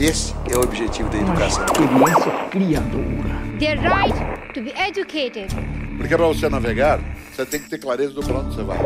Esse é o objetivo da educação. Experiência criadora. Their right to be educated. Porque para você navegar, você tem que ter clareza do para onde você vai.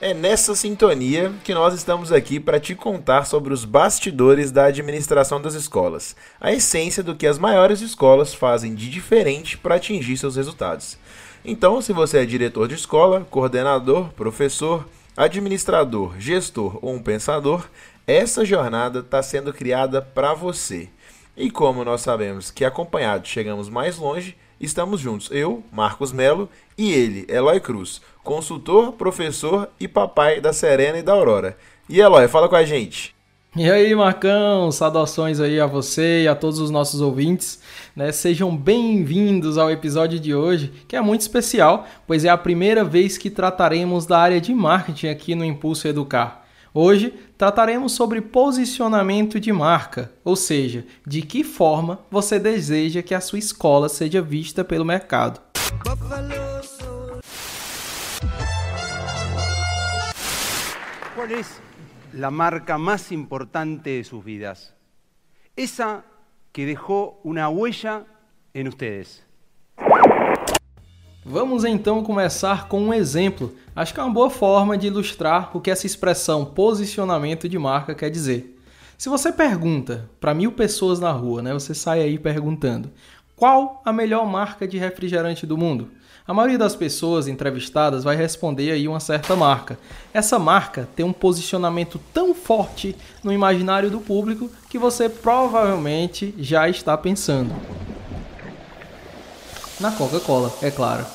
É nessa sintonia que nós estamos aqui para te contar sobre os bastidores da administração das escolas, a essência do que as maiores escolas fazem de diferente para atingir seus resultados. Então, se você é diretor de escola, coordenador, professor, administrador, gestor ou um pensador, essa jornada está sendo criada para você. E como nós sabemos que acompanhados chegamos mais longe, estamos juntos, eu, Marcos Melo, e ele, Eloy Cruz, consultor, professor e papai da Serena e da Aurora. E Eloy, fala com a gente. E aí, Marcão, saudações aí a você e a todos os nossos ouvintes. Né? Sejam bem-vindos ao episódio de hoje, que é muito especial, pois é a primeira vez que trataremos da área de marketing aqui no Impulso Educar. Hoje trataremos sobre posicionamento de marca, ou seja, de que forma você deseja que a sua escola seja vista pelo mercado. É a marca mais importante de suas vidas? Essa que deixou uma huella em vocês. Vamos então começar com um exemplo. Acho que é uma boa forma de ilustrar o que essa expressão posicionamento de marca quer dizer. Se você pergunta para mil pessoas na rua, né, você sai aí perguntando qual a melhor marca de refrigerante do mundo? A maioria das pessoas entrevistadas vai responder aí uma certa marca. Essa marca tem um posicionamento tão forte no imaginário do público que você provavelmente já está pensando. Na Coca-Cola, é claro.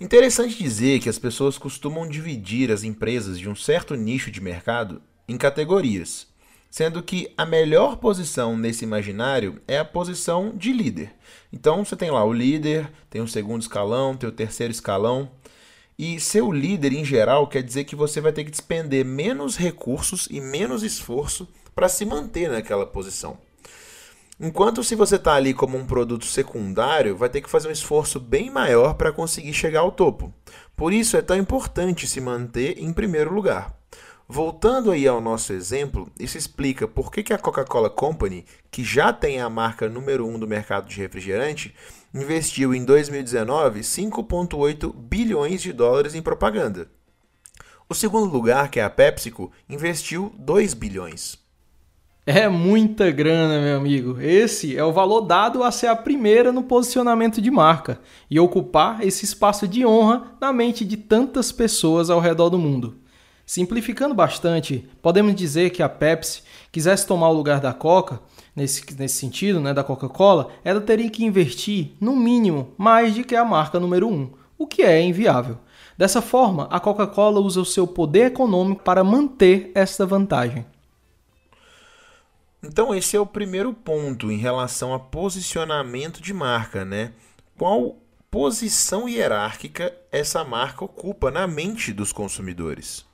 Interessante dizer que as pessoas costumam dividir as empresas de um certo nicho de mercado em categorias, sendo que a melhor posição nesse imaginário é a posição de líder. Então você tem lá o líder, tem o segundo escalão, tem o terceiro escalão. E ser o líder em geral quer dizer que você vai ter que despender menos recursos e menos esforço para se manter naquela posição. Enquanto se você está ali como um produto secundário, vai ter que fazer um esforço bem maior para conseguir chegar ao topo. Por isso é tão importante se manter em primeiro lugar. Voltando aí ao nosso exemplo, isso explica por que, a Coca-Cola Company, que já tem a marca número 1 um do mercado de refrigerante, investiu em 2019 5,8 bilhões de dólares em propaganda. O segundo lugar, que é a PepsiCo, investiu 2 bilhões. É muita grana, meu amigo. Esse é o valor dado a ser a primeira no posicionamento de marca e ocupar esse espaço de honra na mente de tantas pessoas ao redor do mundo. Simplificando bastante, podemos dizer que a Pepsi quisesse tomar o lugar da Coca, nesse, nesse sentido, né, da Coca-Cola, ela teria que investir, no mínimo, mais do que a marca número 1, um, o que é inviável. Dessa forma, a Coca-Cola usa o seu poder econômico para manter esta vantagem. Então, esse é o primeiro ponto em relação a posicionamento de marca, né? Qual posição hierárquica essa marca ocupa na mente dos consumidores?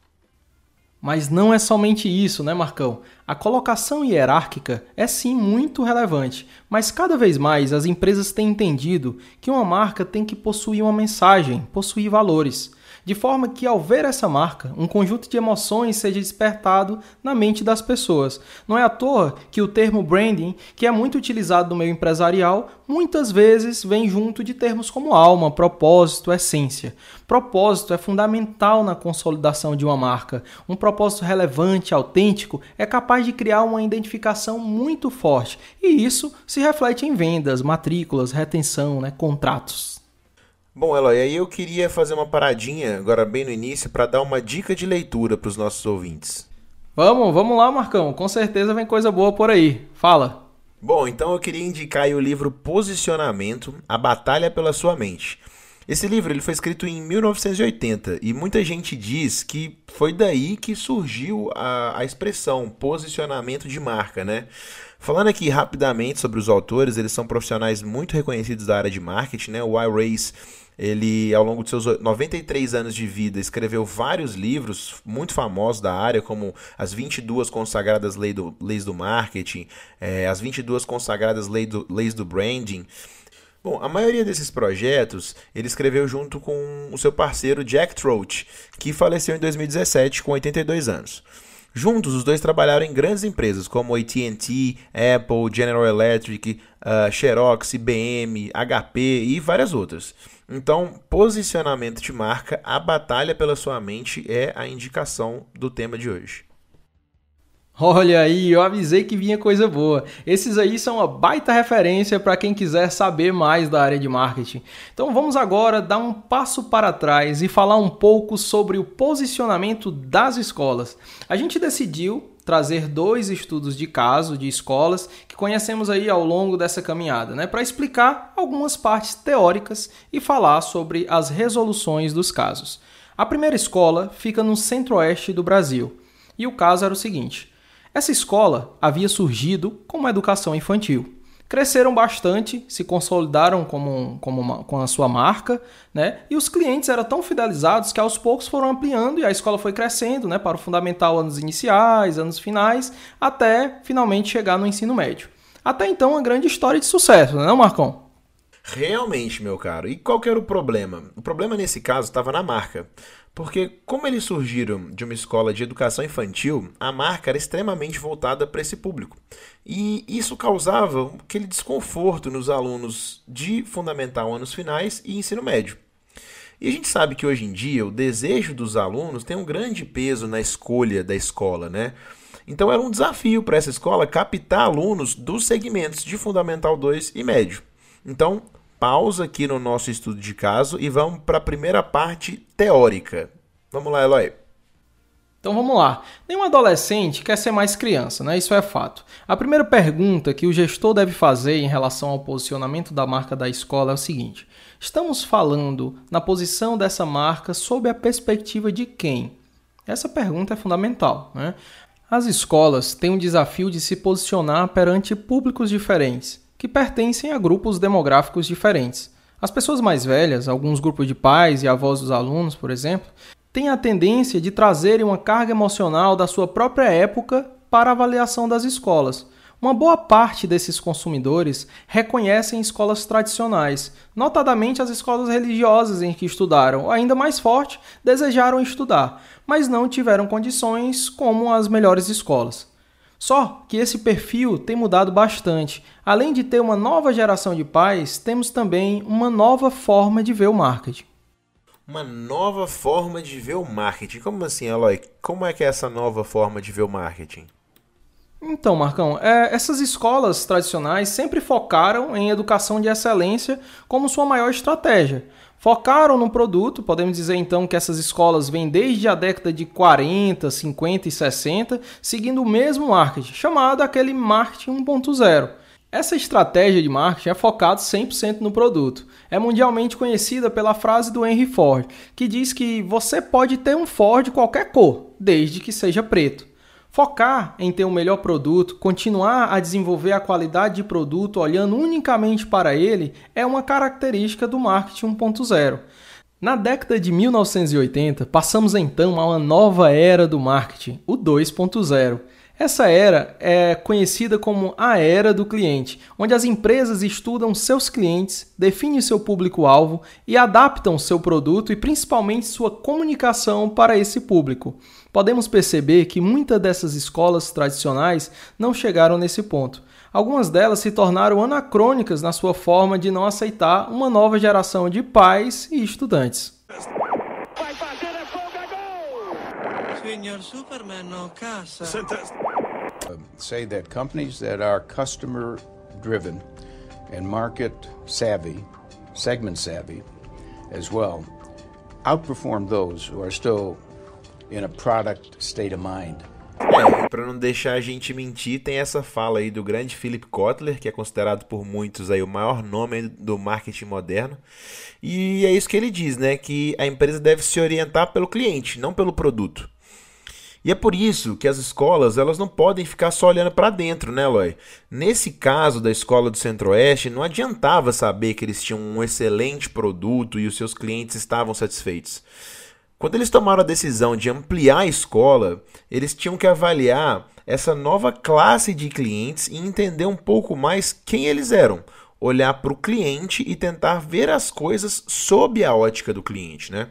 Mas não é somente isso, né, Marcão? A colocação hierárquica é sim muito relevante, mas cada vez mais as empresas têm entendido que uma marca tem que possuir uma mensagem, possuir valores de forma que ao ver essa marca, um conjunto de emoções seja despertado na mente das pessoas. Não é à toa que o termo branding, que é muito utilizado no meio empresarial, muitas vezes vem junto de termos como alma, propósito, essência. Propósito é fundamental na consolidação de uma marca. Um propósito relevante, autêntico, é capaz de criar uma identificação muito forte, e isso se reflete em vendas, matrículas, retenção, né, contratos. Bom, Eloy, aí eu queria fazer uma paradinha agora bem no início para dar uma dica de leitura para os nossos ouvintes. Vamos, vamos lá, Marcão. Com certeza vem coisa boa por aí. Fala. Bom, então eu queria indicar o livro Posicionamento: A Batalha pela Sua Mente. Esse livro ele foi escrito em 1980 e muita gente diz que foi daí que surgiu a, a expressão posicionamento de marca, né? Falando aqui rapidamente sobre os autores, eles são profissionais muito reconhecidos da área de marketing, né? O Race ele, ao longo de seus 93 anos de vida, escreveu vários livros muito famosos da área, como As 22 Consagradas Leis do, Leis do Marketing, é, As 22 Consagradas Leis do, Leis do Branding. Bom, a maioria desses projetos ele escreveu junto com o seu parceiro Jack Trout, que faleceu em 2017 com 82 anos. Juntos, os dois trabalharam em grandes empresas como AT&T, Apple, General Electric, uh, Xerox, IBM, HP e várias outras. Então, posicionamento de marca, a batalha pela sua mente é a indicação do tema de hoje. Olha aí, eu avisei que vinha coisa boa. Esses aí são uma baita referência para quem quiser saber mais da área de marketing. Então vamos agora dar um passo para trás e falar um pouco sobre o posicionamento das escolas. A gente decidiu trazer dois estudos de caso de escolas que conhecemos aí ao longo dessa caminhada, né, para explicar algumas partes teóricas e falar sobre as resoluções dos casos. A primeira escola fica no centro-oeste do Brasil. E o caso era o seguinte: essa escola havia surgido como educação infantil. Cresceram bastante, se consolidaram como, como uma, com a sua marca, né? E os clientes eram tão fidelizados que aos poucos foram ampliando e a escola foi crescendo, né? Para o fundamental anos iniciais, anos finais, até finalmente chegar no ensino médio. Até então, uma grande história de sucesso, não é, Marcão? Realmente, meu caro. E qual que era o problema? O problema nesse caso estava na marca. Porque, como eles surgiram de uma escola de educação infantil, a marca era extremamente voltada para esse público. E isso causava aquele desconforto nos alunos de fundamental anos finais e ensino médio. E a gente sabe que hoje em dia o desejo dos alunos tem um grande peso na escolha da escola, né? Então era um desafio para essa escola captar alunos dos segmentos de Fundamental 2 e médio. Então, pausa aqui no nosso estudo de caso e vamos para a primeira parte teórica. Vamos lá, Eloy. Então vamos lá. Nenhum adolescente quer ser mais criança, né? Isso é fato. A primeira pergunta que o gestor deve fazer em relação ao posicionamento da marca da escola é o seguinte: estamos falando na posição dessa marca sob a perspectiva de quem? Essa pergunta é fundamental, né? As escolas têm um desafio de se posicionar perante públicos diferentes que pertencem a grupos demográficos diferentes. As pessoas mais velhas, alguns grupos de pais e avós dos alunos, por exemplo, têm a tendência de trazerem uma carga emocional da sua própria época para a avaliação das escolas. Uma boa parte desses consumidores reconhecem escolas tradicionais, notadamente as escolas religiosas em que estudaram, ou ainda mais forte, desejaram estudar, mas não tiveram condições como as melhores escolas. Só que esse perfil tem mudado bastante. Além de ter uma nova geração de pais, temos também uma nova forma de ver o marketing. Uma nova forma de ver o marketing. Como assim, Eloy? Como é que é essa nova forma de ver o marketing? Então, Marcão, é, essas escolas tradicionais sempre focaram em educação de excelência como sua maior estratégia. Focaram no produto, podemos dizer então que essas escolas vêm desde a década de 40, 50 e 60, seguindo o mesmo marketing, chamado aquele marketing 1.0. Essa estratégia de marketing é focada 100% no produto. É mundialmente conhecida pela frase do Henry Ford, que diz que você pode ter um Ford qualquer cor, desde que seja preto. Focar em ter o um melhor produto, continuar a desenvolver a qualidade de produto olhando unicamente para ele é uma característica do marketing 1.0. Na década de 1980, passamos então a uma nova era do marketing, o 2.0. Essa era é conhecida como a era do cliente, onde as empresas estudam seus clientes, definem seu público-alvo e adaptam seu produto e principalmente sua comunicação para esse público podemos perceber que muitas dessas escolas tradicionais não chegaram nesse ponto. Algumas delas se tornaram anacrônicas na sua forma de não aceitar uma nova geração de pais e estudantes. Senhor Superman no casa. Say that companies that are customer driven and market savvy, segment savvy as well, outperform those who are still in a product state of mind. É, para não deixar a gente mentir, tem essa fala aí do grande Philip Kotler, que é considerado por muitos aí o maior nome do marketing moderno. E é isso que ele diz, né, que a empresa deve se orientar pelo cliente, não pelo produto. E é por isso que as escolas elas não podem ficar só olhando para dentro, né, Loy? Nesse caso da escola do Centro-Oeste, não adiantava saber que eles tinham um excelente produto e os seus clientes estavam satisfeitos. Quando eles tomaram a decisão de ampliar a escola, eles tinham que avaliar essa nova classe de clientes e entender um pouco mais quem eles eram, olhar para o cliente e tentar ver as coisas sob a ótica do cliente, né?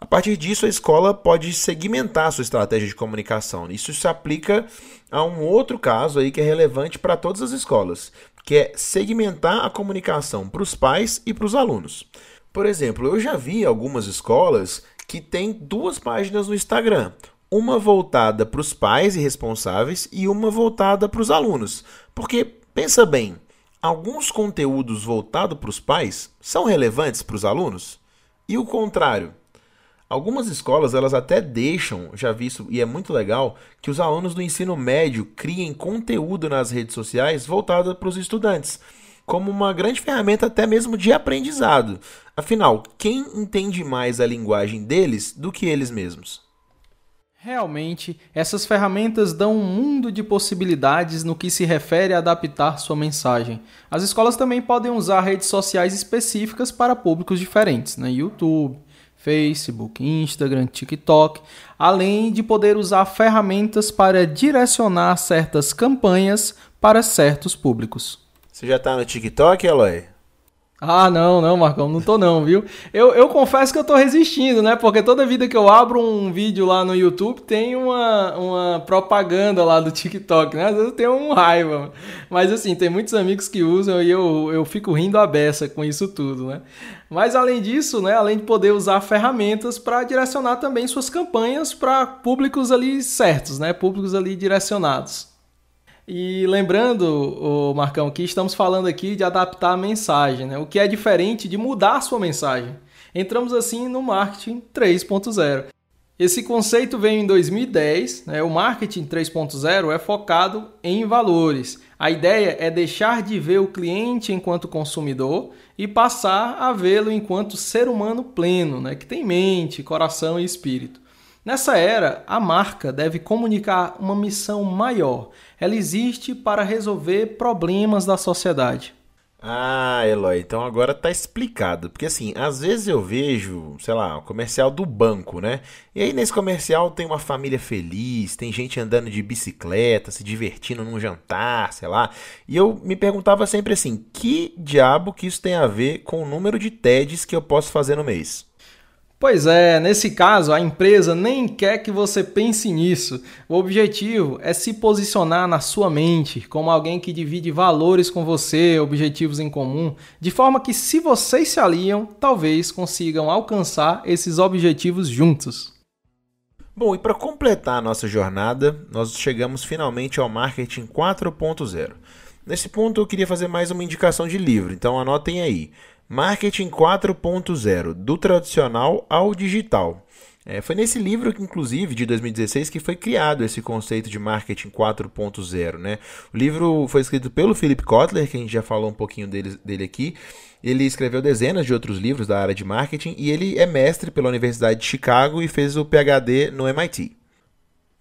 A partir disso, a escola pode segmentar a sua estratégia de comunicação. Isso se aplica a um outro caso aí que é relevante para todas as escolas, que é segmentar a comunicação para os pais e para os alunos. Por exemplo, eu já vi algumas escolas que têm duas páginas no Instagram, uma voltada para os pais e responsáveis e uma voltada para os alunos. Porque pensa bem, alguns conteúdos voltados para os pais são relevantes para os alunos e o contrário. Algumas escolas elas até deixam, já vi isso e é muito legal, que os alunos do ensino médio criem conteúdo nas redes sociais voltado para os estudantes, como uma grande ferramenta até mesmo de aprendizado. Afinal, quem entende mais a linguagem deles do que eles mesmos? Realmente, essas ferramentas dão um mundo de possibilidades no que se refere a adaptar sua mensagem. As escolas também podem usar redes sociais específicas para públicos diferentes, né? YouTube, Facebook, Instagram, TikTok, além de poder usar ferramentas para direcionar certas campanhas para certos públicos. Você já está no TikTok, Eloy? Ah, não, não, Marcão, não tô não, viu? Eu, eu confesso que eu tô resistindo, né? Porque toda vida que eu abro um vídeo lá no YouTube tem uma, uma propaganda lá do TikTok, né? Às vezes eu tenho um raiva. Mas assim, tem muitos amigos que usam e eu, eu fico rindo a beça com isso tudo, né? Mas além disso, né, além de poder usar ferramentas para direcionar também suas campanhas para públicos ali certos, né? Públicos ali direcionados. E lembrando, Marcão, que estamos falando aqui de adaptar a mensagem, né? o que é diferente de mudar a sua mensagem. Entramos assim no marketing 3.0. Esse conceito veio em 2010. Né? O marketing 3.0 é focado em valores. A ideia é deixar de ver o cliente enquanto consumidor e passar a vê-lo enquanto ser humano pleno, né? que tem mente, coração e espírito. Nessa era, a marca deve comunicar uma missão maior. Ela existe para resolver problemas da sociedade. Ah, Eloy, então agora tá explicado. Porque assim, às vezes eu vejo, sei lá, o comercial do banco, né? E aí nesse comercial tem uma família feliz, tem gente andando de bicicleta, se divertindo num jantar, sei lá. E eu me perguntava sempre assim: que diabo que isso tem a ver com o número de TEDs que eu posso fazer no mês? Pois é, nesse caso, a empresa nem quer que você pense nisso. O objetivo é se posicionar na sua mente como alguém que divide valores com você, objetivos em comum, de forma que, se vocês se aliam, talvez consigam alcançar esses objetivos juntos. Bom, e para completar a nossa jornada, nós chegamos finalmente ao Marketing 4.0. Nesse ponto, eu queria fazer mais uma indicação de livro, então anotem aí. Marketing 4.0, do tradicional ao digital. É, foi nesse livro, inclusive, de 2016, que foi criado esse conceito de marketing 4.0. Né? O livro foi escrito pelo Philip Kotler, que a gente já falou um pouquinho dele, dele aqui. Ele escreveu dezenas de outros livros da área de marketing e ele é mestre pela Universidade de Chicago e fez o PhD no MIT.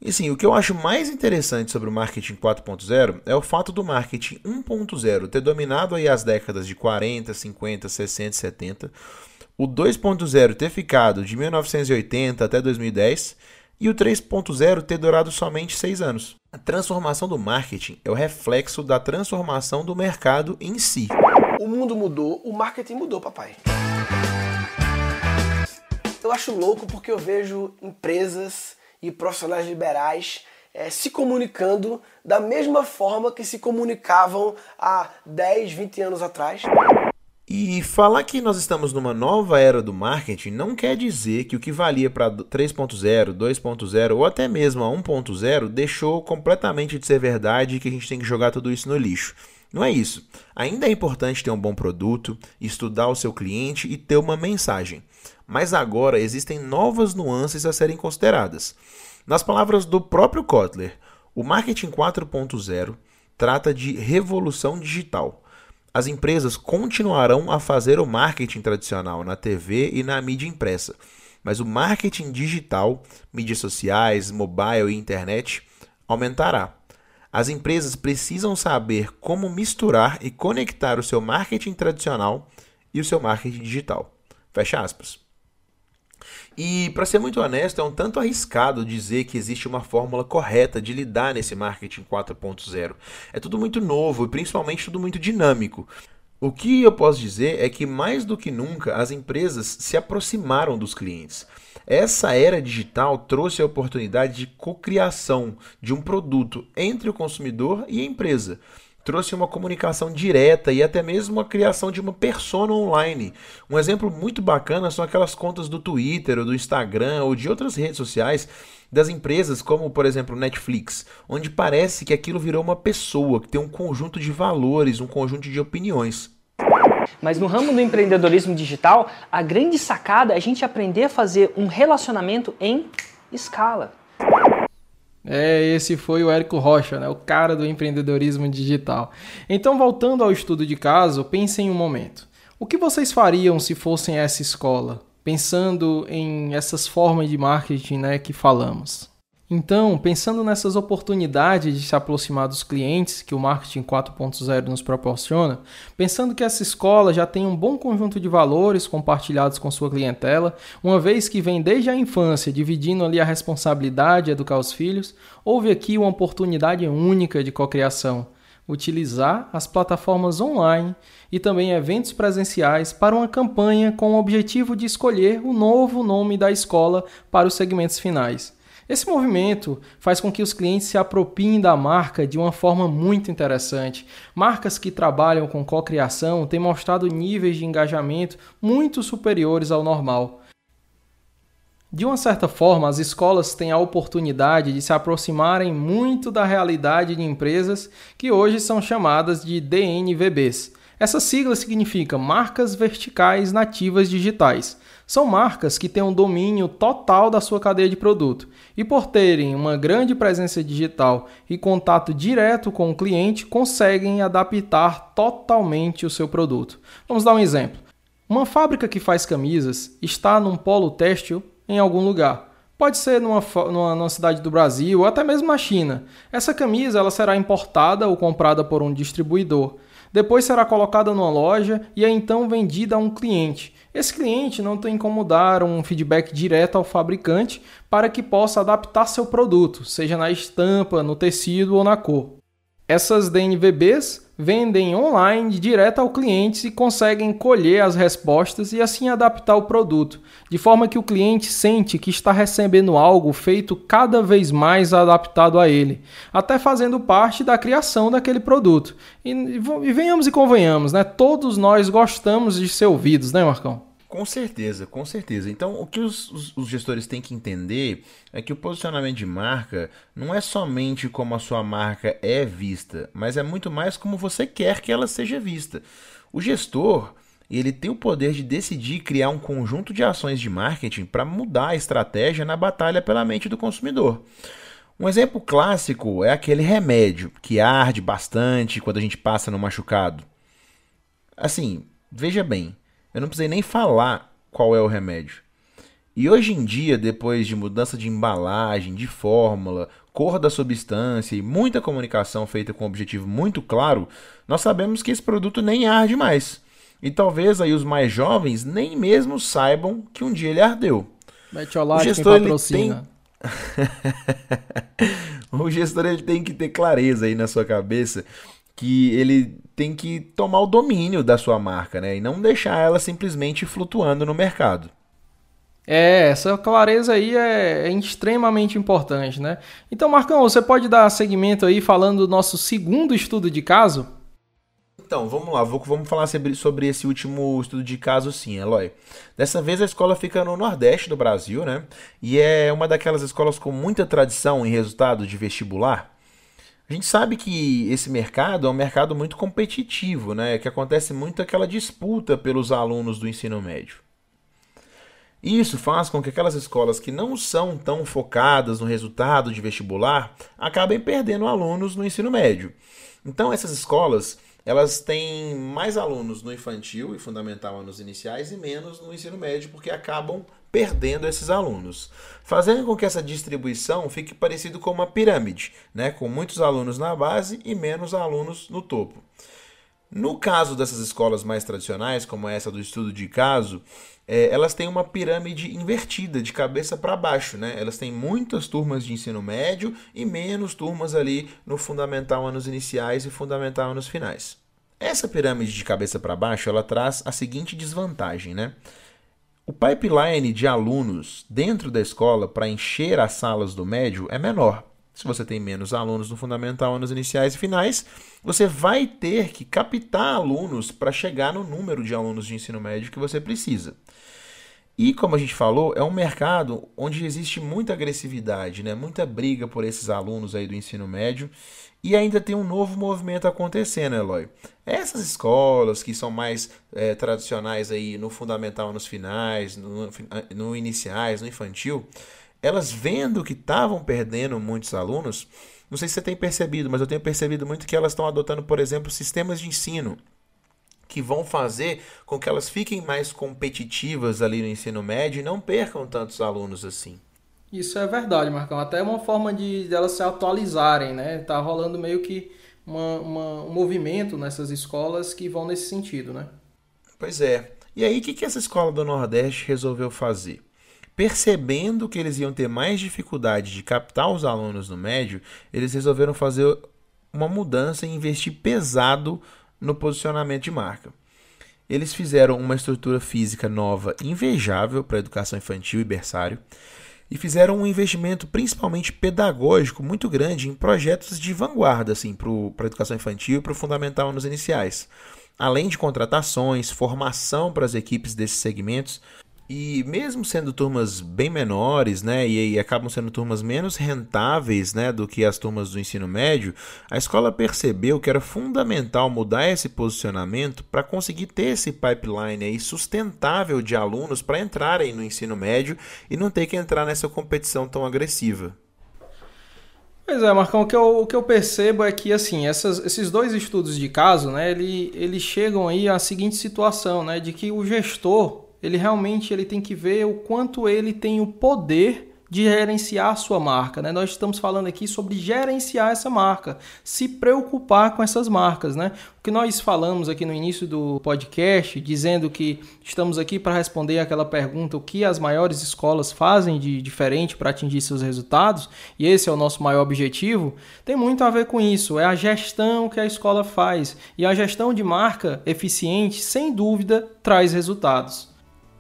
E sim, o que eu acho mais interessante sobre o marketing 4.0 é o fato do marketing 1.0 ter dominado aí as décadas de 40, 50, 60 70, o 2.0 ter ficado de 1980 até 2010 e o 3.0 ter durado somente 6 anos. A transformação do marketing é o reflexo da transformação do mercado em si. O mundo mudou, o marketing mudou, papai. Eu acho louco porque eu vejo empresas e profissionais liberais é, se comunicando da mesma forma que se comunicavam há 10, 20 anos atrás. E falar que nós estamos numa nova era do marketing não quer dizer que o que valia para 3.0, 2.0 ou até mesmo a 1.0 deixou completamente de ser verdade e que a gente tem que jogar tudo isso no lixo. Não é isso. Ainda é importante ter um bom produto, estudar o seu cliente e ter uma mensagem. Mas agora existem novas nuances a serem consideradas. Nas palavras do próprio Kotler, o marketing 4.0 trata de revolução digital. As empresas continuarão a fazer o marketing tradicional na TV e na mídia impressa, mas o marketing digital, mídias sociais, mobile e internet aumentará. As empresas precisam saber como misturar e conectar o seu marketing tradicional e o seu marketing digital. Fecha aspas. E, para ser muito honesto, é um tanto arriscado dizer que existe uma fórmula correta de lidar nesse marketing 4.0. É tudo muito novo e principalmente tudo muito dinâmico. O que eu posso dizer é que mais do que nunca as empresas se aproximaram dos clientes. Essa era digital trouxe a oportunidade de cocriação de um produto entre o consumidor e a empresa. Trouxe uma comunicação direta e até mesmo a criação de uma persona online. Um exemplo muito bacana são aquelas contas do Twitter, ou do Instagram ou de outras redes sociais das empresas, como por exemplo Netflix, onde parece que aquilo virou uma pessoa que tem um conjunto de valores, um conjunto de opiniões. Mas no ramo do empreendedorismo digital, a grande sacada é a gente aprender a fazer um relacionamento em escala. É, esse foi o Érico Rocha, né, o cara do empreendedorismo digital. Então, voltando ao estudo de caso, pensem um momento. O que vocês fariam se fossem essa escola? Pensando em essas formas de marketing né, que falamos. Então, pensando nessas oportunidades de se aproximar dos clientes que o marketing 4.0 nos proporciona, pensando que essa escola já tem um bom conjunto de valores compartilhados com sua clientela, uma vez que vem desde a infância dividindo ali a responsabilidade de educar os filhos, houve aqui uma oportunidade única de cocriação, utilizar as plataformas online e também eventos presenciais para uma campanha com o objetivo de escolher o novo nome da escola para os segmentos finais. Esse movimento faz com que os clientes se apropiem da marca de uma forma muito interessante. Marcas que trabalham com cocriação têm mostrado níveis de engajamento muito superiores ao normal. De uma certa forma, as escolas têm a oportunidade de se aproximarem muito da realidade de empresas que hoje são chamadas de DNVBs. Essa sigla significa Marcas Verticais Nativas Digitais. São marcas que têm um domínio total da sua cadeia de produto e, por terem uma grande presença digital e contato direto com o cliente, conseguem adaptar totalmente o seu produto. Vamos dar um exemplo. Uma fábrica que faz camisas está num polo têxtil em algum lugar. Pode ser numa, numa, numa, cidade do Brasil ou até mesmo na China. Essa camisa ela será importada ou comprada por um distribuidor. Depois será colocada numa loja e é então vendida a um cliente. Esse cliente não tem como dar um feedback direto ao fabricante para que possa adaptar seu produto, seja na estampa, no tecido ou na cor. Essas DNVBs vendem online direto ao cliente e conseguem colher as respostas e assim adaptar o produto, de forma que o cliente sente que está recebendo algo feito cada vez mais adaptado a ele, até fazendo parte da criação daquele produto. E, e venhamos e convenhamos, né? Todos nós gostamos de ser ouvidos, né, Marcão? Com certeza, com certeza. Então, o que os, os, os, gestores têm que entender é que o posicionamento de marca não é somente como a sua marca é vista, mas é muito mais como você quer que ela seja vista. O gestor, ele tem o poder de decidir criar um conjunto de ações de marketing para mudar a estratégia na batalha pela mente do consumidor. Um exemplo clássico é aquele remédio que arde bastante quando a gente passa no machucado. Assim, veja bem, eu não precisei nem falar qual é o remédio. E hoje em dia, depois de mudança de embalagem, de fórmula, cor da substância e muita comunicação feita com um objetivo muito claro, nós sabemos que esse produto nem arde mais. E talvez aí os mais jovens nem mesmo saibam que um dia ele ardeu. o gestor ele tem o gestor ele tem que ter clareza aí na sua cabeça que ele tem que tomar o domínio da sua marca, né? E não deixar ela simplesmente flutuando no mercado. É, essa clareza aí é, é, extremamente importante, né? Então, Marcão, você pode dar seguimento aí falando do nosso segundo estudo de caso? Então, vamos lá, vamos falar sobre, sobre esse último estudo de caso sim, Eloy. Dessa vez a escola fica no Nordeste do Brasil, né? E é uma daquelas escolas com muita tradição em resultado de vestibular. A gente sabe que esse mercado é um mercado muito competitivo, né? Que acontece muito aquela disputa pelos alunos do ensino médio. Isso faz com que aquelas escolas que não são tão focadas no resultado de vestibular acabem perdendo alunos no ensino médio. Então essas escolas elas têm mais alunos no infantil e fundamental nos iniciais e menos no ensino médio porque acabam perdendo esses alunos, fazendo com que essa distribuição fique parecido com uma pirâmide, né, com muitos alunos na base e menos alunos no topo. No caso dessas escolas mais tradicionais, como essa do estudo de caso, é, elas têm uma pirâmide invertida, de cabeça para baixo. Né? Elas têm muitas turmas de ensino médio e menos turmas ali no fundamental anos iniciais e fundamental anos finais. Essa pirâmide de cabeça para baixo, ela traz a seguinte desvantagem, né? O pipeline de alunos dentro da escola para encher as salas do médio é menor. Se você tem menos alunos no fundamental, nos iniciais e finais, você vai ter que captar alunos para chegar no número de alunos de ensino médio que você precisa. E como a gente falou, é um mercado onde existe muita agressividade, né? muita briga por esses alunos aí do ensino médio. E ainda tem um novo movimento acontecendo, Eloy. Essas escolas que são mais é, tradicionais aí no fundamental, nos finais, no, no iniciais, no infantil, elas vendo que estavam perdendo muitos alunos, não sei se você tem percebido, mas eu tenho percebido muito que elas estão adotando, por exemplo, sistemas de ensino que vão fazer com que elas fiquem mais competitivas ali no ensino médio e não percam tantos alunos assim. Isso é verdade, Marcão. Até uma forma de, de elas se atualizarem, né? Tá rolando meio que uma, uma, um movimento nessas escolas que vão nesse sentido, né? Pois é. E aí, o que, que essa escola do Nordeste resolveu fazer? percebendo que eles iam ter mais dificuldade de captar os alunos no médio, eles resolveram fazer uma mudança e investir pesado no posicionamento de marca. Eles fizeram uma estrutura física nova invejável para a educação infantil e berçário e fizeram um investimento principalmente pedagógico muito grande em projetos de vanguarda assim, para a educação infantil e para o fundamental nos iniciais. Além de contratações, formação para as equipes desses segmentos, e mesmo sendo turmas bem menores, né, e, e, acabam sendo turmas menos rentáveis, né, do que as turmas do ensino médio, a escola percebeu que era fundamental mudar esse posicionamento para conseguir ter esse pipeline aí sustentável de alunos para entrarem no ensino médio e não ter que entrar nessa competição tão agressiva. Pois é, Marcão, o que eu, o que eu percebo é que assim, essas, esses dois estudos de caso, né, ele, eles chegam aí à seguinte situação, né, de que o gestor ele realmente ele tem que ver o quanto ele tem o poder de gerenciar a sua marca. Né? Nós estamos falando aqui sobre gerenciar essa marca, se preocupar com essas marcas. Né? O que nós falamos aqui no início do podcast, dizendo que estamos aqui para responder aquela pergunta: o que as maiores escolas fazem de diferente para atingir seus resultados, e esse é o nosso maior objetivo, tem muito a ver com isso. É a gestão que a escola faz. E a gestão de marca eficiente, sem dúvida, traz resultados.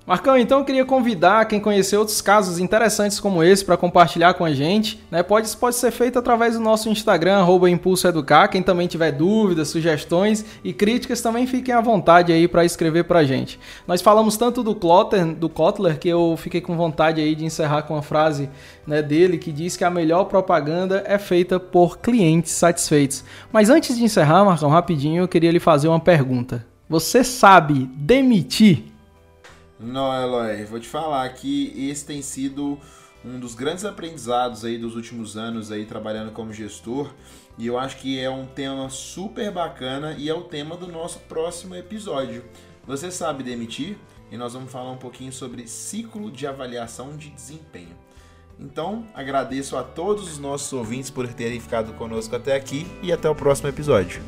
Marcão, então eu queria convidar quem conhecer outros casos interessantes como esse para compartilhar com a gente. Né? Pode, pode ser feito através do nosso Instagram, arroba Impulso Educar. Quem também tiver dúvidas, sugestões e críticas, também fiquem à vontade aí para escrever para a gente. Nós falamos tanto do Kotler, do Kotler que eu fiquei com vontade aí de encerrar com uma frase né, dele que diz que a melhor propaganda é feita por clientes satisfeitos. Mas antes de encerrar, Marcão, rapidinho, eu queria lhe fazer uma pergunta. Você sabe demitir? Não, Eloy, vou te falar que esse tem sido um dos grandes aprendizados aí dos últimos anos aí trabalhando como gestor e eu acho que é um tema super bacana e é o tema do nosso próximo episódio. Você sabe demitir? E nós vamos falar um pouquinho sobre ciclo de avaliação de desempenho. Então, agradeço a todos os nossos ouvintes por terem ficado conosco até aqui e até o próximo episódio.